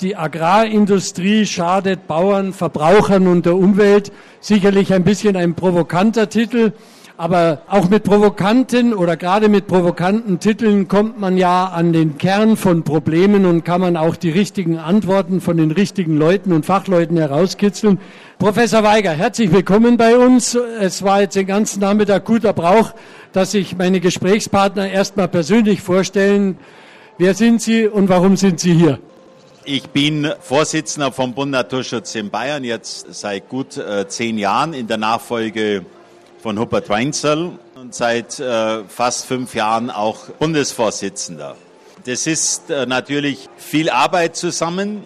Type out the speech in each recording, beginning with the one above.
Die Agrarindustrie schadet Bauern, Verbrauchern und der Umwelt. Sicherlich ein bisschen ein provokanter Titel. Aber auch mit provokanten oder gerade mit provokanten Titeln kommt man ja an den Kern von Problemen und kann man auch die richtigen Antworten von den richtigen Leuten und Fachleuten herauskitzeln. Professor Weiger, herzlich willkommen bei uns. Es war jetzt den ganzen Nachmittag guter Brauch, dass sich meine Gesprächspartner erstmal persönlich vorstellen. Wer sind Sie und warum sind Sie hier? Ich bin Vorsitzender vom Bund Naturschutz in Bayern jetzt seit gut äh, zehn Jahren in der Nachfolge von Hubert Weinzell und seit äh, fast fünf Jahren auch Bundesvorsitzender. Das ist äh, natürlich viel Arbeit zusammen,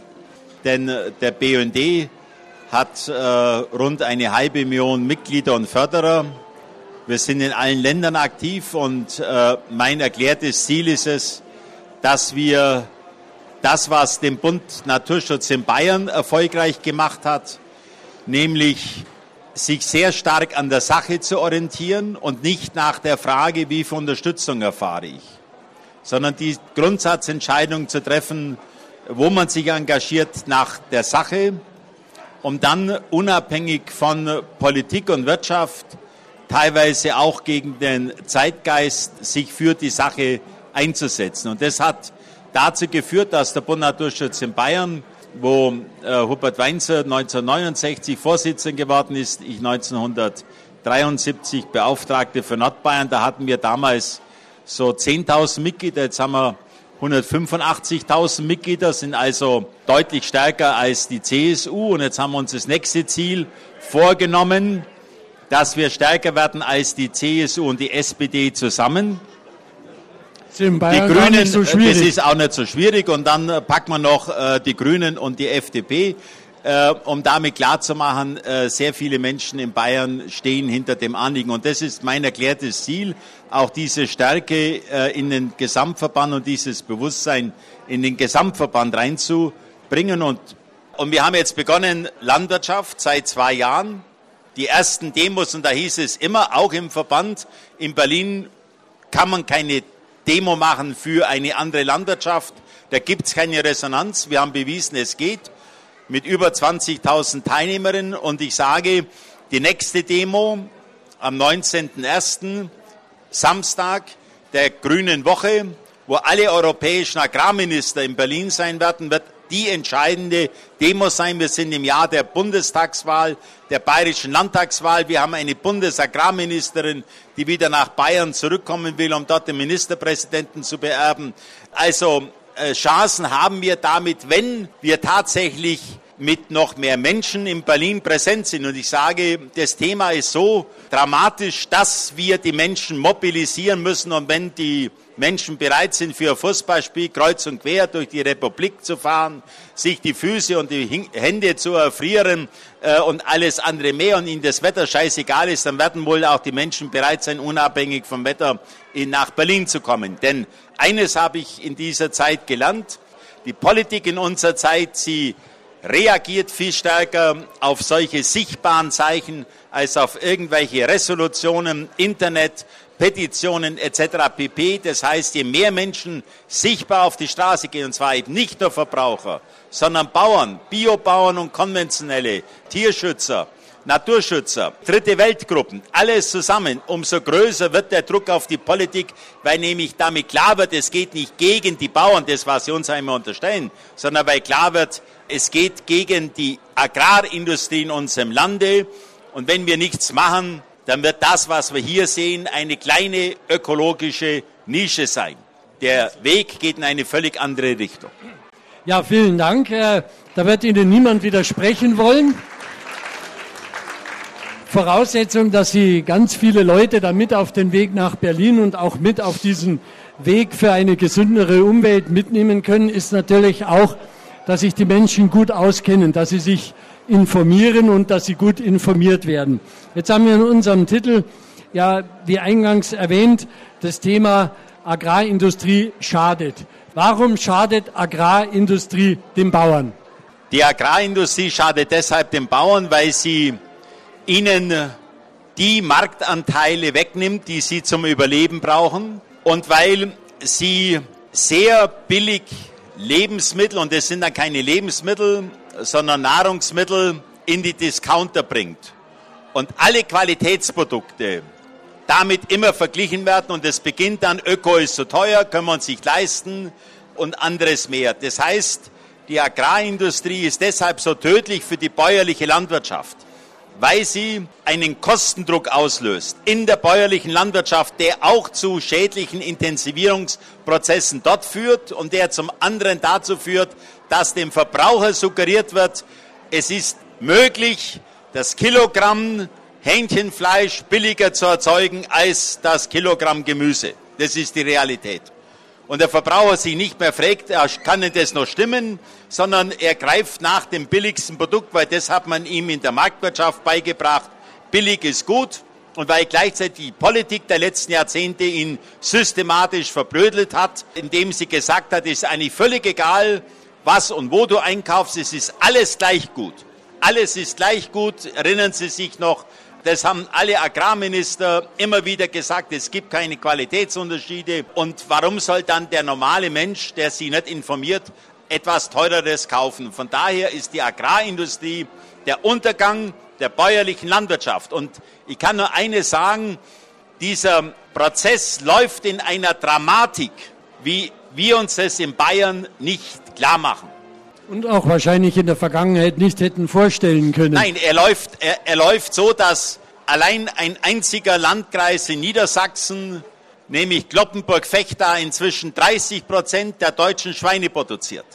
denn äh, der BND hat äh, rund eine halbe Million Mitglieder und Förderer. Wir sind in allen Ländern aktiv und äh, mein erklärtes Ziel ist es, dass wir das, was den Bund Naturschutz in Bayern erfolgreich gemacht hat, nämlich sich sehr stark an der Sache zu orientieren und nicht nach der Frage, wie viel Unterstützung erfahre ich, sondern die Grundsatzentscheidung zu treffen, wo man sich engagiert nach der Sache, um dann unabhängig von Politik und Wirtschaft, teilweise auch gegen den Zeitgeist, sich für die Sache einzusetzen. Und das hat dazu geführt, dass der Bund Naturschutz in Bayern wo äh, Hubert Weinzer 1969 Vorsitzender geworden ist, ich 1973 Beauftragte für Nordbayern. Da hatten wir damals so 10.000 Mitglieder, jetzt haben wir 185.000 Mitglieder, sind also deutlich stärker als die CSU. Und jetzt haben wir uns das nächste Ziel vorgenommen, dass wir stärker werden als die CSU und die SPD zusammen die Grünen, so das ist auch nicht so schwierig. Und dann äh, packt man noch äh, die Grünen und die FDP, äh, um damit klarzumachen, äh, sehr viele Menschen in Bayern stehen hinter dem Anliegen. Und das ist mein erklärtes Ziel, auch diese Stärke äh, in den Gesamtverband und dieses Bewusstsein in den Gesamtverband reinzubringen. Und, und wir haben jetzt begonnen, Landwirtschaft seit zwei Jahren. Die ersten Demos, und da hieß es immer, auch im Verband, in Berlin kann man keine Demo machen für eine andere Landwirtschaft. Da gibt es keine Resonanz. Wir haben bewiesen, es geht mit über 20.000 Teilnehmerinnen. Und ich sage, die nächste Demo am 19.01. Samstag der Grünen Woche, wo alle europäischen Agrarminister in Berlin sein werden, wird die entscheidende Demo sein. Wir sind im Jahr der Bundestagswahl, der bayerischen Landtagswahl. Wir haben eine Bundesagrarministerin, die wieder nach Bayern zurückkommen will, um dort den Ministerpräsidenten zu beerben. Also äh, Chancen haben wir damit, wenn wir tatsächlich mit noch mehr Menschen in Berlin präsent sind. Und ich sage, das Thema ist so dramatisch, dass wir die Menschen mobilisieren müssen. Und wenn die Menschen bereit sind, für ein Fußballspiel kreuz und quer durch die Republik zu fahren, sich die Füße und die Hände zu erfrieren äh, und alles andere mehr und ihnen das Wetter scheißegal ist, dann werden wohl auch die Menschen bereit sein, unabhängig vom Wetter in, nach Berlin zu kommen. Denn eines habe ich in dieser Zeit gelernt, die Politik in unserer Zeit, sie reagiert viel stärker auf solche sichtbaren Zeichen als auf irgendwelche Resolutionen, Internet, Petitionen etc. pp. Das heißt, je mehr Menschen sichtbar auf die Straße gehen, und zwar eben nicht nur Verbraucher, sondern Bauern, Biobauern und konventionelle, Tierschützer, Naturschützer, dritte Weltgruppen, alles zusammen, umso größer wird der Druck auf die Politik, weil nämlich damit klar wird, es geht nicht gegen die Bauern, das was sie uns einmal unterstellen, sondern weil klar wird, es geht gegen die Agrarindustrie in unserem Lande. Und wenn wir nichts machen, dann wird das, was wir hier sehen, eine kleine ökologische Nische sein. Der Weg geht in eine völlig andere Richtung. Ja, vielen Dank. Da wird Ihnen niemand widersprechen wollen. Voraussetzung, dass Sie ganz viele Leute da mit auf den Weg nach Berlin und auch mit auf diesen Weg für eine gesündere Umwelt mitnehmen können, ist natürlich auch, dass sich die Menschen gut auskennen, dass sie sich informieren und dass sie gut informiert werden. Jetzt haben wir in unserem Titel, ja, wie eingangs erwähnt, das Thema Agrarindustrie schadet. Warum schadet Agrarindustrie den Bauern? Die Agrarindustrie schadet deshalb den Bauern, weil sie ihnen die Marktanteile wegnimmt, die sie zum Überleben brauchen und weil sie sehr billig Lebensmittel, und das sind dann keine Lebensmittel, sondern Nahrungsmittel, in die Discounter bringt. Und alle Qualitätsprodukte damit immer verglichen werden und es beginnt dann, Öko ist so teuer, können wir uns nicht leisten und anderes mehr. Das heißt, die Agrarindustrie ist deshalb so tödlich für die bäuerliche Landwirtschaft weil sie einen Kostendruck auslöst in der bäuerlichen Landwirtschaft, der auch zu schädlichen Intensivierungsprozessen dort führt und der zum anderen dazu führt, dass dem Verbraucher suggeriert wird, es ist möglich, das Kilogramm Hähnchenfleisch billiger zu erzeugen als das Kilogramm Gemüse. Das ist die Realität und der Verbraucher sich nicht mehr fragt, kann denn das noch stimmen, sondern er greift nach dem billigsten Produkt, weil das hat man ihm in der Marktwirtschaft beigebracht. Billig ist gut und weil gleichzeitig die Politik der letzten Jahrzehnte ihn systematisch verblödelt hat, indem sie gesagt hat, ist eigentlich völlig egal, was und wo du einkaufst, es ist alles gleich gut. Alles ist gleich gut. Erinnern Sie sich noch das haben alle Agrarminister immer wieder gesagt, es gibt keine Qualitätsunterschiede. Und warum soll dann der normale Mensch, der sich nicht informiert, etwas teureres kaufen? Von daher ist die Agrarindustrie der Untergang der bäuerlichen Landwirtschaft. Und ich kann nur eines sagen, dieser Prozess läuft in einer Dramatik, wie wir uns das in Bayern nicht klar machen. Und auch wahrscheinlich in der Vergangenheit nicht hätten vorstellen können. Nein, er läuft, er, er läuft so, dass allein ein einziger Landkreis in Niedersachsen, nämlich Kloppenburg-Vechta, inzwischen 30 Prozent der deutschen Schweine produziert.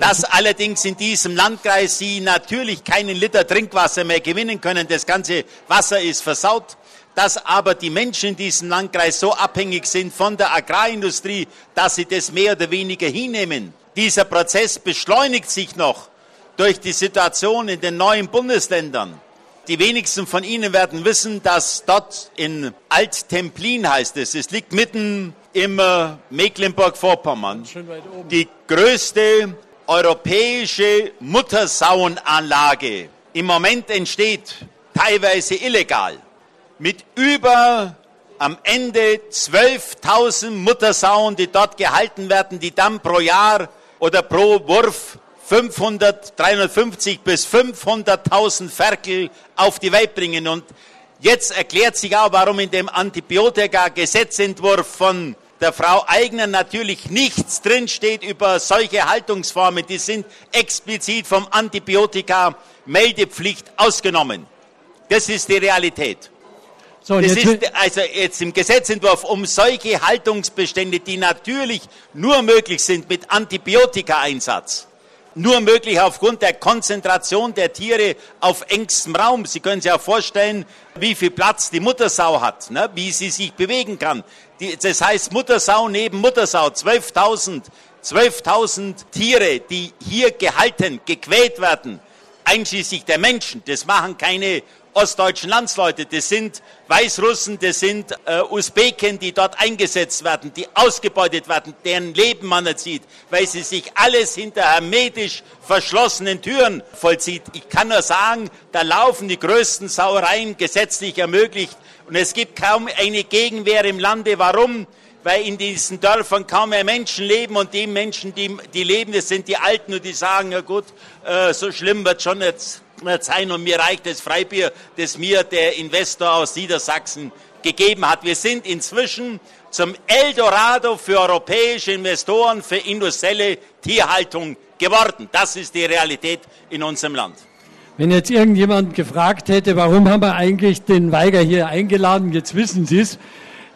Dass allerdings in diesem Landkreis Sie natürlich keinen Liter Trinkwasser mehr gewinnen können, das ganze Wasser ist versaut, dass aber die Menschen in diesem Landkreis so abhängig sind von der Agrarindustrie, dass sie das mehr oder weniger hinnehmen. Dieser Prozess beschleunigt sich noch durch die Situation in den neuen Bundesländern. Die wenigsten von Ihnen werden wissen, dass dort in Alt-Templin heißt es, es liegt mitten im äh, Mecklenburg-Vorpommern, die größte europäische Muttersauenanlage im Moment entsteht, teilweise illegal, mit über am Ende 12.000 Muttersauen, die dort gehalten werden, die dann pro Jahr oder pro Wurf 500, 350 bis 500.000 Ferkel auf die Welt bringen. Und jetzt erklärt sich auch, warum in dem Antibiotika-Gesetzentwurf von der Frau Eigner natürlich nichts drinsteht über solche Haltungsformen. Die sind explizit vom Antibiotika-Meldepflicht ausgenommen. Das ist die Realität. So, das ist also jetzt im Gesetzentwurf um solche Haltungsbestände, die natürlich nur möglich sind mit Antibiotika-Einsatz, nur möglich aufgrund der Konzentration der Tiere auf engstem Raum. Sie können sich auch vorstellen, wie viel Platz die Muttersau hat, ne? wie sie sich bewegen kann. Die, das heißt Muttersau neben Muttersau, 12.000 12.000 Tiere, die hier gehalten, gequält werden, einschließlich der Menschen. Das machen keine ostdeutschen Landsleute, das sind Weißrussen, das sind äh, Usbeken, die dort eingesetzt werden, die ausgebeutet werden, deren Leben man erzieht, weil sie sich alles hinter hermetisch verschlossenen Türen vollzieht. Ich kann nur sagen, da laufen die größten Sauereien gesetzlich ermöglicht und es gibt kaum eine Gegenwehr im Lande. Warum? weil in diesen Dörfern kaum mehr Menschen leben und die Menschen, die, die leben, das sind die Alten und die sagen, ja gut, äh, so schlimm wird schon jetzt sein und mir reicht das Freibier, das mir der Investor aus Niedersachsen gegeben hat. Wir sind inzwischen zum Eldorado für europäische Investoren für industrielle Tierhaltung geworden. Das ist die Realität in unserem Land. Wenn jetzt irgendjemand gefragt hätte, warum haben wir eigentlich den Weiger hier eingeladen, jetzt wissen Sie es.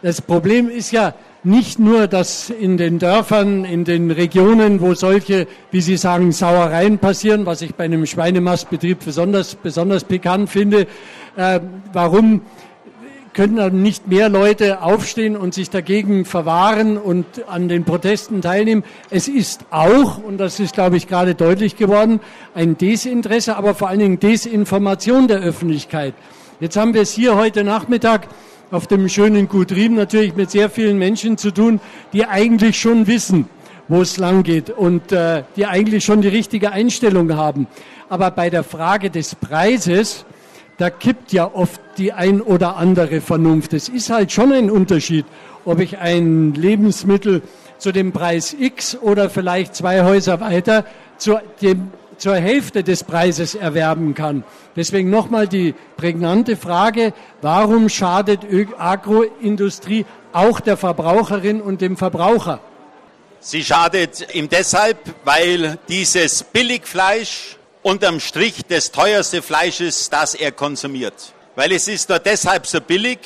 Das Problem ist ja, nicht nur, dass in den Dörfern, in den Regionen, wo solche, wie Sie sagen, Sauereien passieren, was ich bei einem Schweinemastbetrieb besonders, besonders pikant finde, äh, warum können dann nicht mehr Leute aufstehen und sich dagegen verwahren und an den Protesten teilnehmen. Es ist auch, und das ist, glaube ich, gerade deutlich geworden, ein Desinteresse, aber vor allen Dingen Desinformation der Öffentlichkeit. Jetzt haben wir es hier heute Nachmittag auf dem schönen Gut Riem natürlich mit sehr vielen Menschen zu tun, die eigentlich schon wissen, wo es lang geht und äh, die eigentlich schon die richtige Einstellung haben. Aber bei der Frage des Preises, da kippt ja oft die ein oder andere Vernunft. Es ist halt schon ein Unterschied, ob ich ein Lebensmittel zu dem Preis X oder vielleicht zwei Häuser weiter zu dem, zur Hälfte des Preises erwerben kann. Deswegen nochmal die prägnante Frage, warum schadet Agroindustrie auch der Verbraucherin und dem Verbraucher? Sie schadet ihm deshalb, weil dieses Billigfleisch unterm Strich das teuerste Fleisch ist, das er konsumiert. Weil es ist nur deshalb so billig,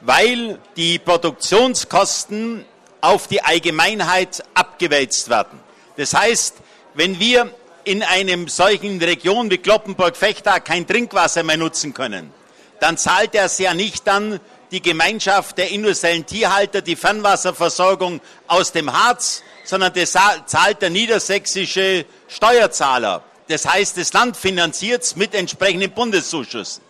weil die Produktionskosten auf die Allgemeinheit abgewälzt werden. Das heißt, wenn wir in einem solchen Region wie Kloppenburg-Fechtag kein Trinkwasser mehr nutzen können, dann zahlt er es ja nicht dann die Gemeinschaft der industriellen Tierhalter die Fernwasserversorgung aus dem Harz, sondern das zahlt der niedersächsische Steuerzahler. Das heißt, das Land finanziert es mit entsprechenden Bundeszuschüssen.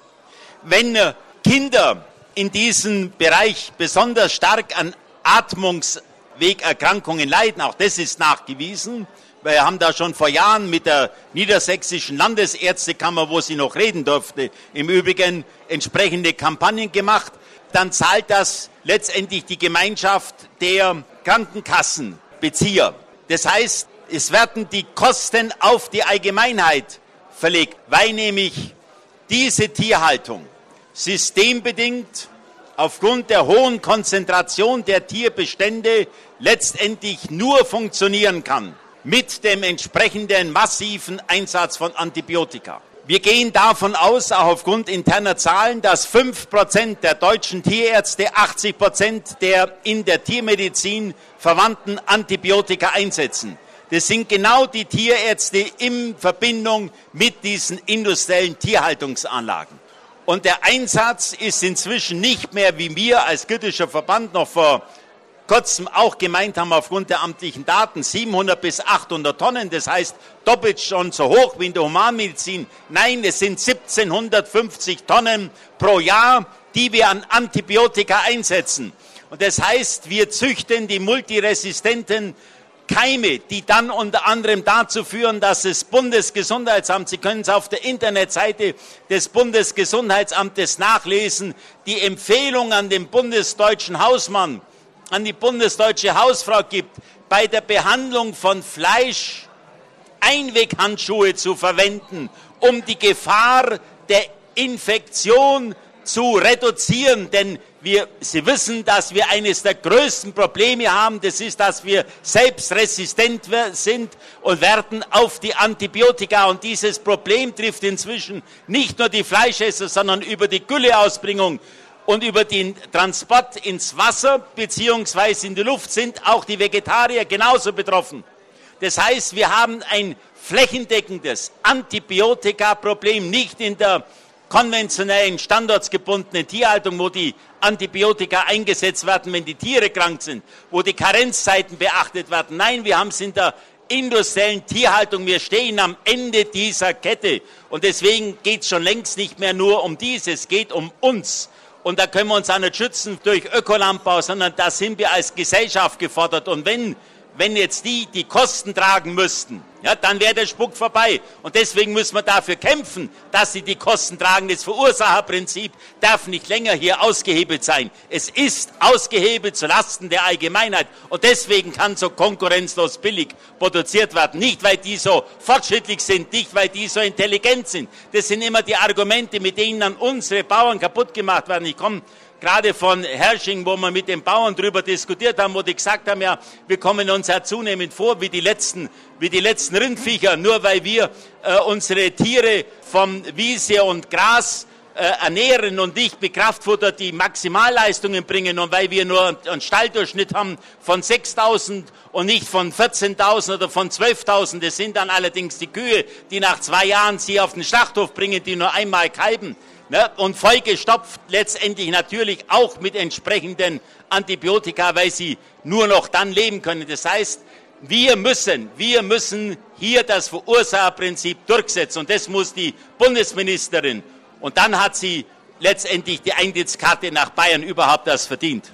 Wenn äh, Kinder in diesem Bereich besonders stark an Atmungswegerkrankungen leiden, auch das ist nachgewiesen, wir haben da schon vor Jahren mit der Niedersächsischen Landesärztekammer, wo sie noch reden durfte, im Übrigen entsprechende Kampagnen gemacht. Dann zahlt das letztendlich die Gemeinschaft der Krankenkassenbezieher. Das heißt, es werden die Kosten auf die Allgemeinheit verlegt, weil nämlich diese Tierhaltung systembedingt aufgrund der hohen Konzentration der Tierbestände letztendlich nur funktionieren kann mit dem entsprechenden massiven Einsatz von Antibiotika. Wir gehen davon aus, auch aufgrund interner Zahlen, dass 5% der deutschen Tierärzte 80% der in der Tiermedizin verwandten Antibiotika einsetzen. Das sind genau die Tierärzte in Verbindung mit diesen industriellen Tierhaltungsanlagen. Und der Einsatz ist inzwischen nicht mehr, wie wir als kritischer Verband noch vor kurzem auch gemeint haben, aufgrund der amtlichen Daten 700 bis 800 Tonnen, das heißt doppelt schon so hoch wie in der Humanmedizin. Nein, es sind 1750 Tonnen pro Jahr, die wir an Antibiotika einsetzen. Und das heißt, wir züchten die multiresistenten Keime, die dann unter anderem dazu führen, dass das Bundesgesundheitsamt, Sie können es auf der Internetseite des Bundesgesundheitsamtes nachlesen, die Empfehlung an den bundesdeutschen Hausmann, an die bundesdeutsche Hausfrau gibt, bei der Behandlung von Fleisch Einweghandschuhe zu verwenden, um die Gefahr der Infektion zu reduzieren. Denn wir, Sie wissen, dass wir eines der größten Probleme haben. Das ist, dass wir selbst resistent sind und werden auf die Antibiotika. Und dieses Problem trifft inzwischen nicht nur die Fleischesser, sondern über die Gülleausbringung und über den Transport ins Wasser beziehungsweise in die Luft sind auch die Vegetarier genauso betroffen. Das heißt, wir haben ein flächendeckendes Antibiotika-Problem, nicht in der konventionellen, standortsgebundenen Tierhaltung, wo die Antibiotika eingesetzt werden, wenn die Tiere krank sind, wo die Karenzzeiten beachtet werden. Nein, wir haben es in der industriellen Tierhaltung. Wir stehen am Ende dieser Kette. Und deswegen geht es schon längst nicht mehr nur um dies, es geht um uns. Und da können wir uns auch nicht schützen durch Ökolandbau, sondern da sind wir als Gesellschaft gefordert. Und wenn, wenn jetzt die die Kosten tragen müssten, ja, dann wäre der Spuck vorbei. Und deswegen müssen wir dafür kämpfen, dass sie die Kosten tragen. Das Verursacherprinzip darf nicht länger hier ausgehebelt sein. Es ist ausgehebelt zulasten der Allgemeinheit. Und deswegen kann so konkurrenzlos billig produziert werden. Nicht, weil die so fortschrittlich sind, nicht, weil die so intelligent sind. Das sind immer die Argumente, mit denen dann unsere Bauern kaputt gemacht werden. Ich komme gerade von Hersching, wo wir mit den Bauern darüber diskutiert haben, wo die gesagt haben, ja, wir kommen uns ja zunehmend vor wie die letzten, wie die letzten Rindviecher, nur weil wir äh, unsere Tiere vom Wiese und Gras äh, ernähren und nicht mit Kraftfutter die Maximalleistungen bringen und weil wir nur einen Stalldurchschnitt haben von 6.000 und nicht von 14.000 oder von 12.000. Das sind dann allerdings die Kühe, die nach zwei Jahren sie auf den Schlachthof bringen, die nur einmal kalben ne, und vollgestopft letztendlich natürlich auch mit entsprechenden Antibiotika, weil sie nur noch dann leben können. Das heißt, wir müssen, wir müssen hier das Verursacherprinzip durchsetzen und das muss die Bundesministerin. Und dann hat sie letztendlich die Eintrittskarte nach Bayern überhaupt das verdient.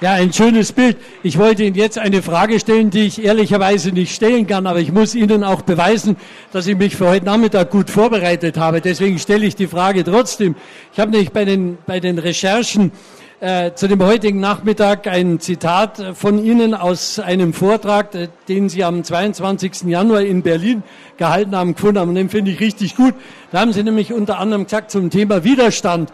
Ja, ein schönes Bild. Ich wollte Ihnen jetzt eine Frage stellen, die ich ehrlicherweise nicht stellen kann, aber ich muss Ihnen auch beweisen, dass ich mich für heute Nachmittag gut vorbereitet habe. Deswegen stelle ich die Frage trotzdem. Ich habe nämlich bei den, bei den Recherchen äh, zu dem heutigen Nachmittag ein Zitat von Ihnen aus einem Vortrag, äh, den Sie am 22. Januar in Berlin gehalten haben, gefunden haben. Und den finde ich richtig gut. Da haben Sie nämlich unter anderem gesagt zum Thema Widerstand.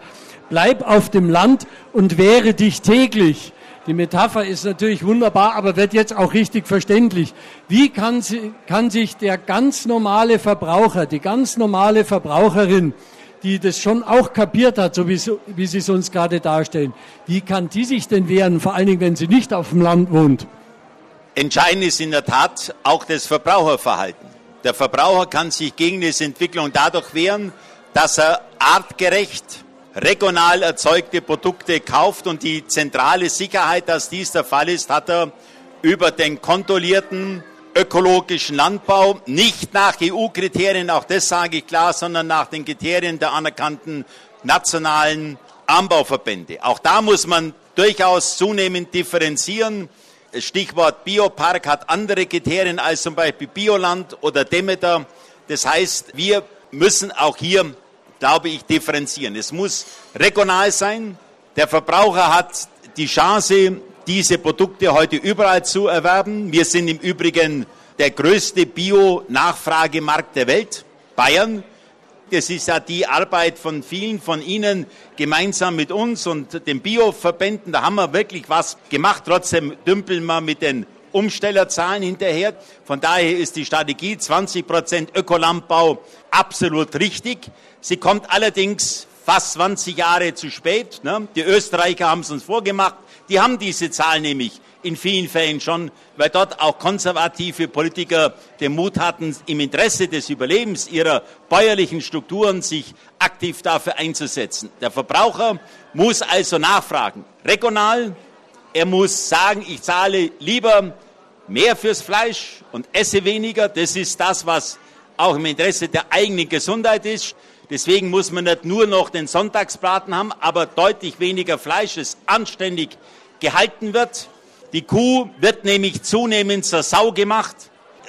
Bleib auf dem Land und wehre dich täglich. Die Metapher ist natürlich wunderbar, aber wird jetzt auch richtig verständlich. Wie kann, kann sich der ganz normale Verbraucher, die ganz normale Verbraucherin, die das schon auch kapiert hat, so wie, wie Sie es uns gerade darstellen, wie kann die sich denn wehren, vor allen Dingen, wenn sie nicht auf dem Land wohnt? Entscheidend ist in der Tat auch das Verbraucherverhalten. Der Verbraucher kann sich gegen diese Entwicklung dadurch wehren, dass er artgerecht regional erzeugte Produkte kauft und die zentrale Sicherheit, dass dies der Fall ist, hat er über den kontrollierten ökologischen Landbau, nicht nach EU-Kriterien, auch das sage ich klar, sondern nach den Kriterien der anerkannten nationalen Anbauverbände. Auch da muss man durchaus zunehmend differenzieren. Stichwort Biopark hat andere Kriterien als zum Beispiel Bioland oder Demeter. Das heißt, wir müssen auch hier glaube ich, differenzieren. Es muss regional sein. Der Verbraucher hat die Chance, diese Produkte heute überall zu erwerben. Wir sind im Übrigen der größte Bio-Nachfragemarkt der Welt, Bayern. Das ist ja die Arbeit von vielen von Ihnen gemeinsam mit uns und den Bio-Verbänden. Da haben wir wirklich was gemacht. Trotzdem dümpeln wir mit den Umstellerzahlen hinterher. Von daher ist die Strategie 20 Prozent Ökolandbau absolut richtig. Sie kommt allerdings fast 20 Jahre zu spät. Ne? Die Österreicher haben es uns vorgemacht. Die haben diese Zahl nämlich in vielen Fällen schon, weil dort auch konservative Politiker den Mut hatten, im Interesse des Überlebens ihrer bäuerlichen Strukturen sich aktiv dafür einzusetzen. Der Verbraucher muss also nachfragen. Regional, er muss sagen, ich zahle lieber mehr fürs Fleisch und esse weniger. Das ist das, was auch im Interesse der eigenen Gesundheit ist. Deswegen muss man nicht nur noch den Sonntagsbraten haben, aber deutlich weniger Fleisch, das anständig gehalten wird. Die Kuh wird nämlich zunehmend zur Sau gemacht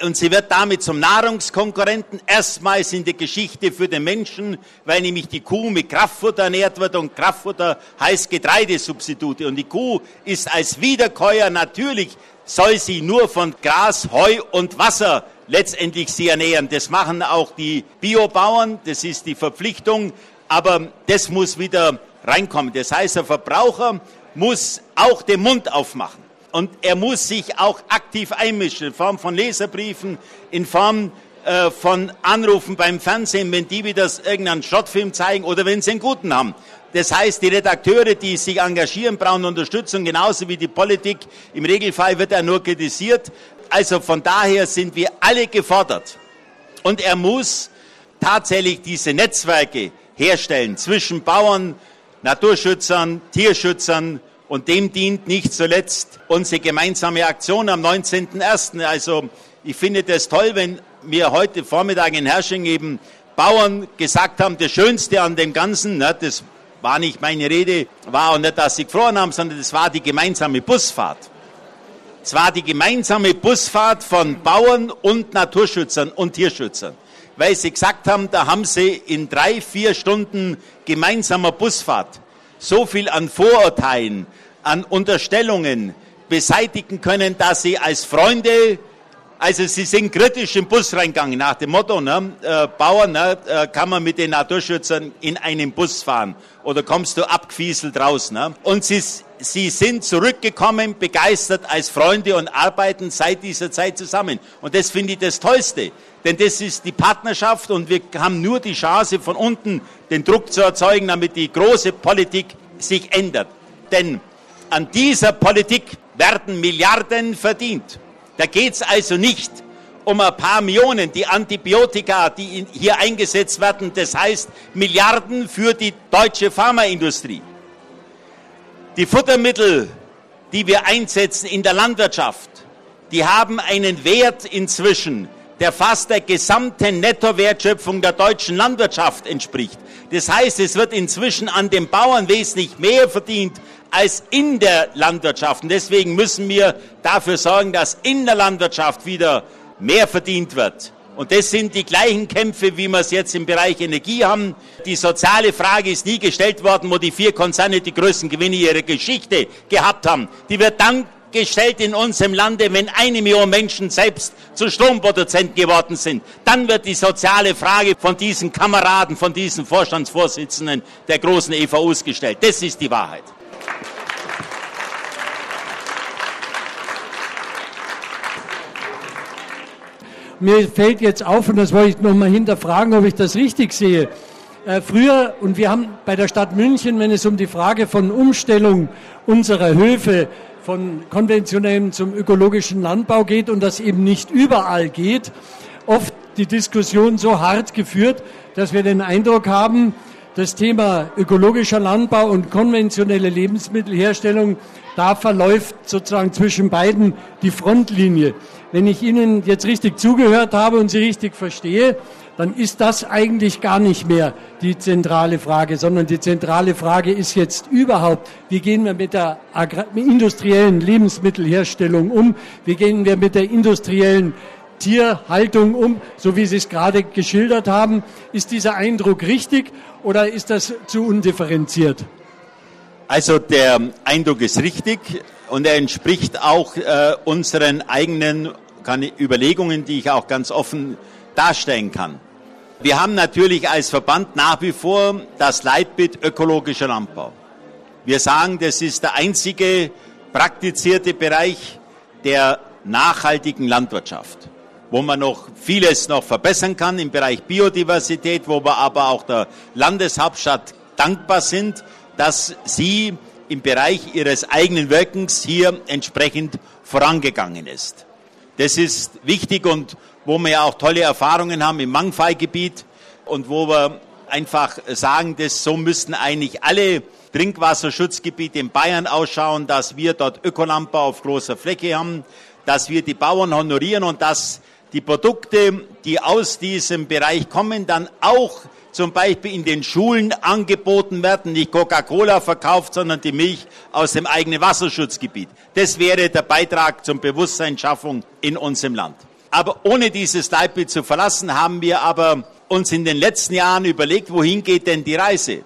und sie wird damit zum Nahrungskonkurrenten erstmals in der Geschichte für den Menschen, weil nämlich die Kuh mit Kraftfutter ernährt wird und Kraftfutter heißt Getreidesubstitute und die Kuh ist als Wiederkäuer natürlich soll sie nur von Gras, Heu und Wasser letztendlich sie ernähren. Das machen auch die Biobauern, das ist die Verpflichtung, aber das muss wieder reinkommen. Das heißt, der Verbraucher muss auch den Mund aufmachen und er muss sich auch aktiv einmischen in Form von Leserbriefen, in Form äh, von Anrufen beim Fernsehen, wenn die wieder irgendeinen Schrottfilm zeigen oder wenn sie einen guten haben. Das heißt, die Redakteure, die sich engagieren, brauchen Unterstützung, genauso wie die Politik. Im Regelfall wird er nur kritisiert. Also von daher sind wir alle gefordert. Und er muss tatsächlich diese Netzwerke herstellen zwischen Bauern, Naturschützern, Tierschützern und dem dient nicht zuletzt unsere gemeinsame Aktion am 19.01. Also ich finde das toll, wenn wir heute Vormittag in Herrsching eben Bauern gesagt haben, das Schönste an dem Ganzen, ne, das war nicht meine Rede, war auch nicht, dass sie gefroren haben, sondern es war die gemeinsame Busfahrt. Es war die gemeinsame Busfahrt von Bauern und Naturschützern und Tierschützern. Weil sie gesagt haben, da haben sie in drei, vier Stunden gemeinsamer Busfahrt so viel an Vorurteilen, an Unterstellungen beseitigen können, dass sie als Freunde also sie sind kritisch im Bus reingegangen nach dem Motto, ne, äh, Bauern, ne, äh, kann man mit den Naturschützern in einen Bus fahren oder kommst du abgefieselt raus. Ne? Und sie, sie sind zurückgekommen, begeistert als Freunde und arbeiten seit dieser Zeit zusammen. Und das finde ich das Tollste, denn das ist die Partnerschaft und wir haben nur die Chance von unten den Druck zu erzeugen, damit die große Politik sich ändert. Denn an dieser Politik werden Milliarden verdient. Da geht es also nicht um ein paar Millionen, die Antibiotika, die hier eingesetzt werden, das heißt Milliarden für die deutsche Pharmaindustrie. Die Futtermittel, die wir einsetzen in der Landwirtschaft, die haben einen Wert inzwischen, der fast der gesamten Nettowertschöpfung der deutschen Landwirtschaft entspricht. Das heißt, es wird inzwischen an den Bauern wesentlich mehr verdient als in der Landwirtschaft. Und deswegen müssen wir dafür sorgen, dass in der Landwirtschaft wieder mehr verdient wird. Und das sind die gleichen Kämpfe, wie wir es jetzt im Bereich Energie haben. Die soziale Frage ist nie gestellt worden, wo die vier Konzerne die größten Gewinne ihrer Geschichte gehabt haben. Die wird dann gestellt in unserem Lande, wenn eine Million Menschen selbst zu Stromproduzenten geworden sind. Dann wird die soziale Frage von diesen Kameraden, von diesen Vorstandsvorsitzenden der großen EVUs gestellt. Das ist die Wahrheit. Mir fällt jetzt auf, und das wollte ich nochmal hinterfragen, ob ich das richtig sehe. Äh, früher, und wir haben bei der Stadt München, wenn es um die Frage von Umstellung unserer Höfe von konventionellem zum ökologischen Landbau geht und das eben nicht überall geht, oft die Diskussion so hart geführt, dass wir den Eindruck haben, das Thema ökologischer Landbau und konventionelle Lebensmittelherstellung, da verläuft sozusagen zwischen beiden die Frontlinie. Wenn ich Ihnen jetzt richtig zugehört habe und Sie richtig verstehe, dann ist das eigentlich gar nicht mehr die zentrale Frage, sondern die zentrale Frage ist jetzt überhaupt, wie gehen wir mit der industriellen Lebensmittelherstellung um, wie gehen wir mit der industriellen Tierhaltung um, so wie Sie es gerade geschildert haben. Ist dieser Eindruck richtig oder ist das zu undifferenziert? Also der Eindruck ist richtig und er entspricht auch äh, unseren eigenen Überlegungen, die ich auch ganz offen darstellen kann. Wir haben natürlich als Verband nach wie vor das Leitbild ökologischer Landbau. Wir sagen, das ist der einzige praktizierte Bereich der nachhaltigen Landwirtschaft, wo man noch vieles noch verbessern kann im Bereich Biodiversität, wo wir aber auch der Landeshauptstadt dankbar sind, dass sie im Bereich ihres eigenen Wirkens hier entsprechend vorangegangen ist. Das ist wichtig und wo wir ja auch tolle Erfahrungen haben im Mangfallgebiet und wo wir einfach sagen, dass so müssten eigentlich alle Trinkwasserschutzgebiete in Bayern ausschauen, dass wir dort Ökolandbau auf großer Fläche haben, dass wir die Bauern honorieren und dass die Produkte, die aus diesem Bereich kommen, dann auch zum Beispiel in den Schulen angeboten werden, nicht Coca-Cola verkauft, sondern die Milch aus dem eigenen Wasserschutzgebiet. Das wäre der Beitrag zur Bewusstseinsschaffung in unserem Land. Aber ohne dieses Leitbild zu verlassen, haben wir aber uns in den letzten Jahren überlegt, wohin geht denn die Reise?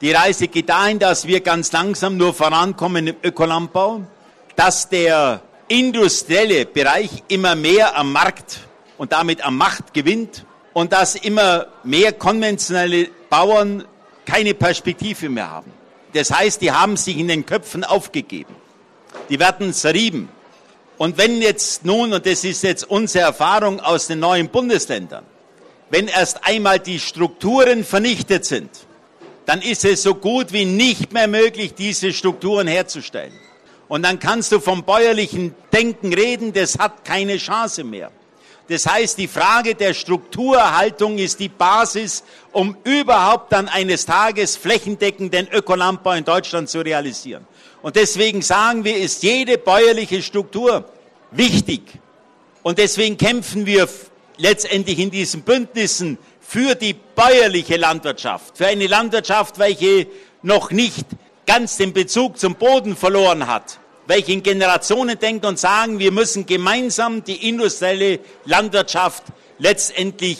Die Reise geht dahin, dass wir ganz langsam nur vorankommen im Ökolandbau, dass der industrielle Bereich immer mehr am Markt und damit am Macht gewinnt und dass immer mehr konventionelle Bauern keine Perspektive mehr haben. Das heißt, die haben sich in den Köpfen aufgegeben. Die werden zerrieben. Und wenn jetzt nun, und das ist jetzt unsere Erfahrung aus den neuen Bundesländern, wenn erst einmal die Strukturen vernichtet sind, dann ist es so gut wie nicht mehr möglich, diese Strukturen herzustellen. Und dann kannst du vom bäuerlichen Denken reden, das hat keine Chance mehr. Das heißt, die Frage der Strukturerhaltung ist die Basis, um überhaupt dann eines Tages flächendeckend den Ökolandbau in Deutschland zu realisieren. Und deswegen sagen wir, ist jede bäuerliche Struktur wichtig. Und deswegen kämpfen wir letztendlich in diesen Bündnissen für die bäuerliche Landwirtschaft, für eine Landwirtschaft, welche noch nicht ganz den Bezug zum Boden verloren hat, welche in Generationen denkt und sagen, wir müssen gemeinsam die industrielle Landwirtschaft letztendlich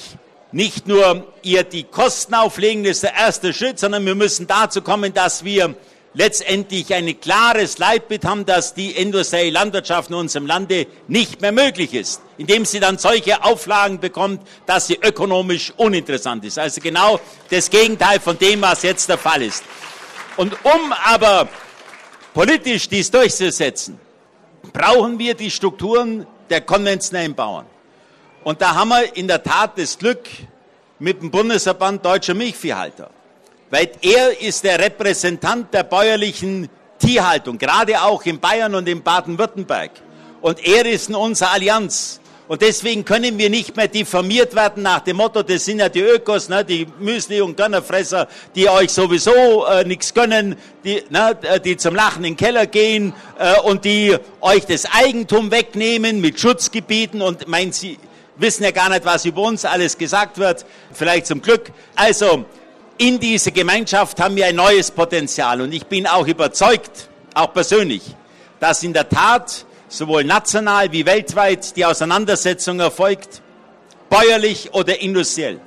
nicht nur ihr die Kosten auflegen, das ist der erste Schritt, sondern wir müssen dazu kommen, dass wir letztendlich ein klares Leitbild haben, dass die industrielle Landwirtschaft in unserem Lande nicht mehr möglich ist, indem sie dann solche Auflagen bekommt, dass sie ökonomisch uninteressant ist. Also genau das Gegenteil von dem, was jetzt der Fall ist. Und um aber politisch dies durchzusetzen, brauchen wir die Strukturen der konventionellen Bauern. Und da haben wir in der Tat das Glück mit dem Bundesverband Deutscher Milchviehhalter. Weil er ist der Repräsentant der bäuerlichen Tierhaltung, gerade auch in Bayern und in Baden-Württemberg. Und er ist in unserer Allianz. Und deswegen können wir nicht mehr diffamiert werden nach dem Motto, das sind ja die Ökos, ne, die Müsli- und Gönnerfresser, die euch sowieso äh, nichts gönnen, die, ne, die zum Lachen in den Keller gehen äh, und die euch das Eigentum wegnehmen mit Schutzgebieten. Und meinen Sie wissen ja gar nicht, was über uns alles gesagt wird, vielleicht zum Glück. Also, in dieser Gemeinschaft haben wir ein neues Potenzial. Und ich bin auch überzeugt, auch persönlich, dass in der Tat sowohl national wie weltweit die Auseinandersetzung erfolgt, bäuerlich oder industriell.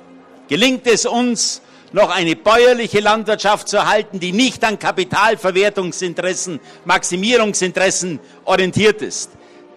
Gelingt es uns, noch eine bäuerliche Landwirtschaft zu erhalten, die nicht an Kapitalverwertungsinteressen, Maximierungsinteressen orientiert ist,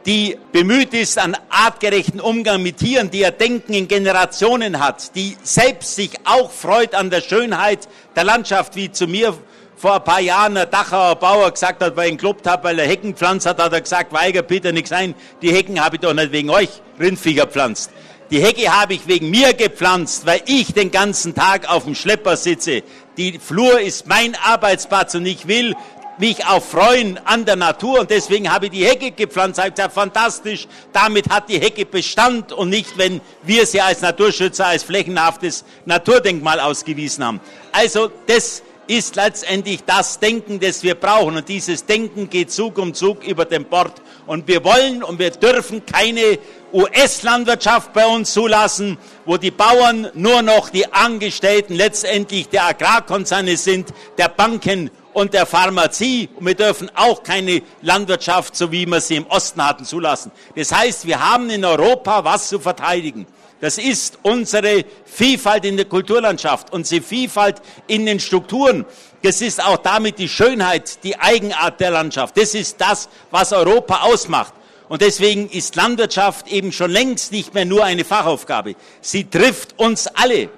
die bemüht ist an artgerechten Umgang mit Tieren, die er Denken in Generationen hat, die selbst sich auch freut an der Schönheit der Landschaft, wie zu mir vor ein paar Jahren ein Dachauer Bauer gesagt hat, weil ich ihn gelobt habe, weil er Hecken pflanzt hat, hat er gesagt, weiger bitte nichts ein, die Hecken habe ich doch nicht wegen euch Rindviecher pflanzt. Die Hecke habe ich wegen mir gepflanzt, weil ich den ganzen Tag auf dem Schlepper sitze. Die Flur ist mein Arbeitsplatz und ich will mich auch freuen an der Natur und deswegen habe ich die Hecke gepflanzt. Ich habe gesagt, fantastisch, damit hat die Hecke Bestand und nicht, wenn wir sie als Naturschützer, als flächenhaftes Naturdenkmal ausgewiesen haben. Also das ist letztendlich das Denken, das wir brauchen. Und dieses Denken geht Zug um Zug über den Bord. Und wir wollen und wir dürfen keine US-Landwirtschaft bei uns zulassen, wo die Bauern nur noch die Angestellten letztendlich der Agrarkonzerne sind, der Banken und der Pharmazie. Und wir dürfen auch keine Landwirtschaft, so wie wir sie im Osten hatten, zulassen. Das heißt, wir haben in Europa was zu verteidigen. Das ist unsere Vielfalt in der Kulturlandschaft, unsere Vielfalt in den Strukturen. Das ist auch damit die Schönheit, die Eigenart der Landschaft. Das ist das, was Europa ausmacht. Und deswegen ist Landwirtschaft eben schon längst nicht mehr nur eine Fachaufgabe. Sie trifft uns alle.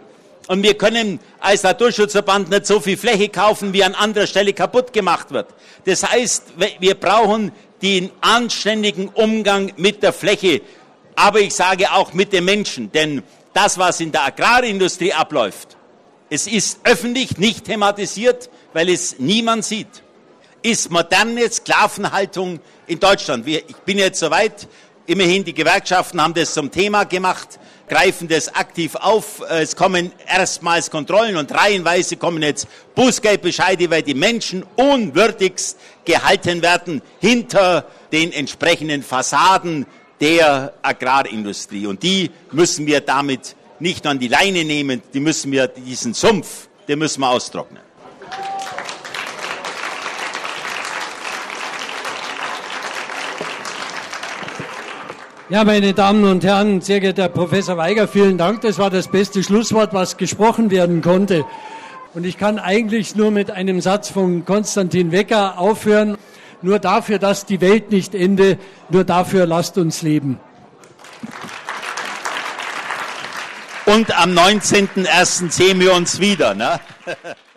Und wir können als Naturschutzverband nicht so viel Fläche kaufen, wie an anderer Stelle kaputt gemacht wird. Das heißt, wir brauchen den anständigen Umgang mit der Fläche aber ich sage auch mit den Menschen, denn das, was in der Agrarindustrie abläuft, es ist öffentlich nicht thematisiert, weil es niemand sieht, ist moderne Sklavenhaltung in Deutschland. Ich bin jetzt soweit, immerhin die Gewerkschaften haben das zum Thema gemacht, greifen das aktiv auf. Es kommen erstmals Kontrollen und reihenweise kommen jetzt Bußgeldbescheide, weil die Menschen unwürdigst gehalten werden hinter den entsprechenden Fassaden der Agrarindustrie. Und die müssen wir damit nicht nur an die Leine nehmen, die müssen wir, diesen Sumpf, den müssen wir austrocknen. Ja, meine Damen und Herren, sehr geehrter Herr Professor Weiger, vielen Dank. Das war das beste Schlusswort, was gesprochen werden konnte. Und ich kann eigentlich nur mit einem Satz von Konstantin Wecker aufhören nur dafür, dass die Welt nicht ende, nur dafür lasst uns leben. Und am 19.01. sehen wir uns wieder. Ne?